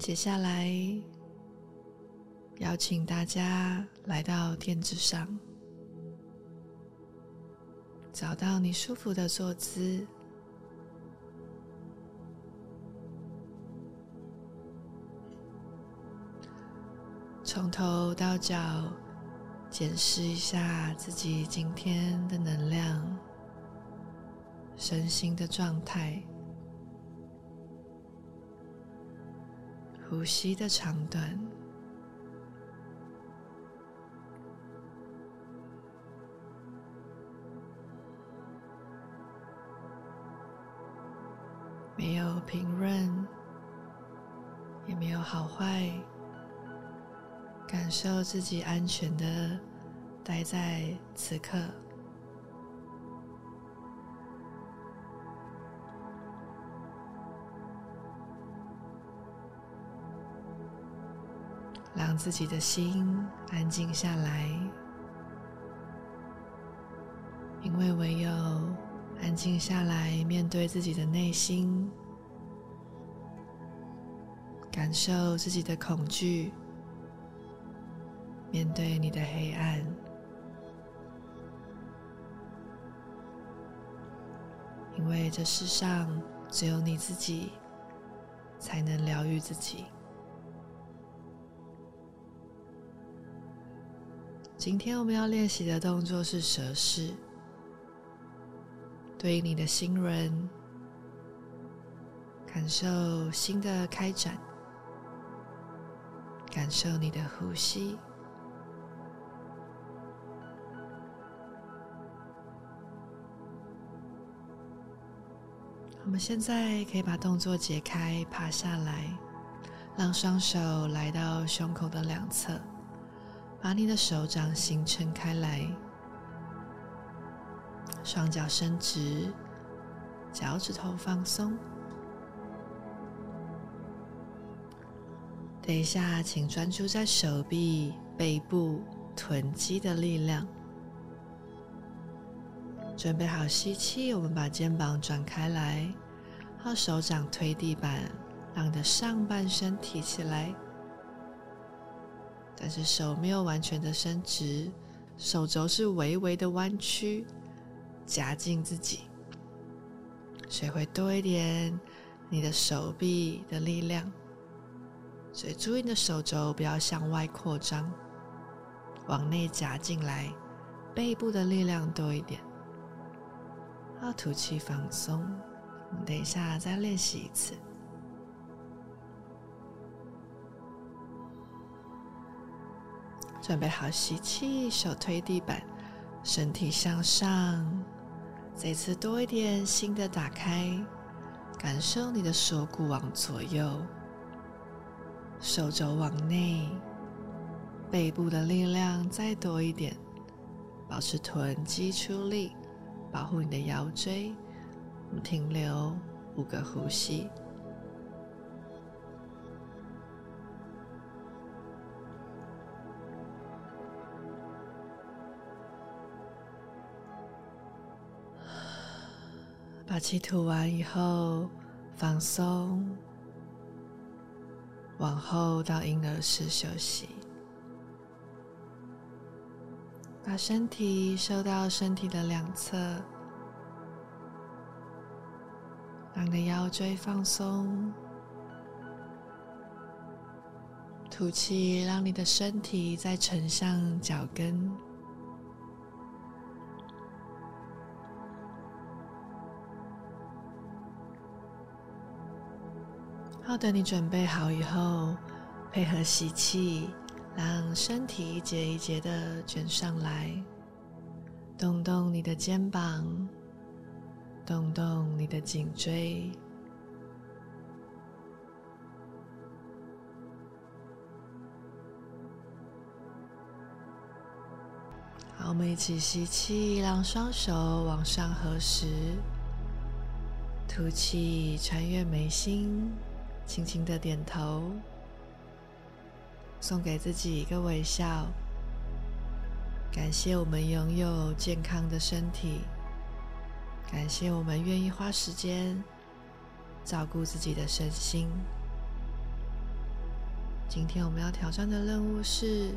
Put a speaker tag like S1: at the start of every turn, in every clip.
S1: 接下来，邀请大家来到垫子上，找到你舒服的坐姿，从头到脚检视一下自己今天的能量、身心的状态。呼吸的长短，没有评论，也没有好坏，感受自己安全的待在此刻。让自己的心安静下来，因为唯有安静下来，面对自己的内心，感受自己的恐惧，面对你的黑暗，因为这世上只有你自己才能疗愈自己。今天我们要练习的动作是蛇式，对应你的心轮，感受新的开展，感受你的呼吸。我们现在可以把动作解开，趴下来，让双手来到胸口的两侧。把你的手掌心撑开来，双脚伸直，脚趾头放松。等一下，请专注在手臂、背部、臀肌的力量。准备好吸气，我们把肩膀转开来，后手掌推地板，让你的上半身提起来。但是手没有完全的伸直，手肘是微微的弯曲，夹紧自己，所以会多一点你的手臂的力量。所以注意你的手肘不要向外扩张，往内夹进来，背部的力量多一点。好，吐气放松。我们等一下再练习一次。准备好吸气，手推地板，身体向上。这次多一点，心的打开，感受你的锁骨往左右，手肘往内，背部的力量再多一点，保持臀肌出力，保护你的腰椎。我们停留五个呼吸。把气吐完以后，放松，往后到婴儿式休息，把身体收到身体的两侧，让你的腰椎放松，吐气，让你的身体再沉向脚跟。好，等你准备好以后，配合吸气，让身体一节一节的卷上来，动动你的肩膀，动动你的颈椎。好，我们一起吸气，让双手往上合十，吐气，穿越眉心。轻轻的点头送给自己一个微笑。感谢我们拥有健康的身体感谢我们愿意花时间照顾自己的身心。今天我们要挑战的任务是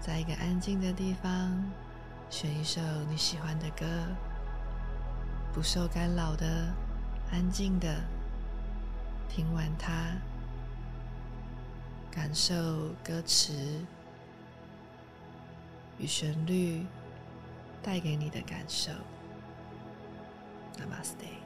S1: 在一个安静的地方选一首你喜欢的歌不受干扰的安静的听完它，感受歌词与旋律带给你的感受。Namaste。Nam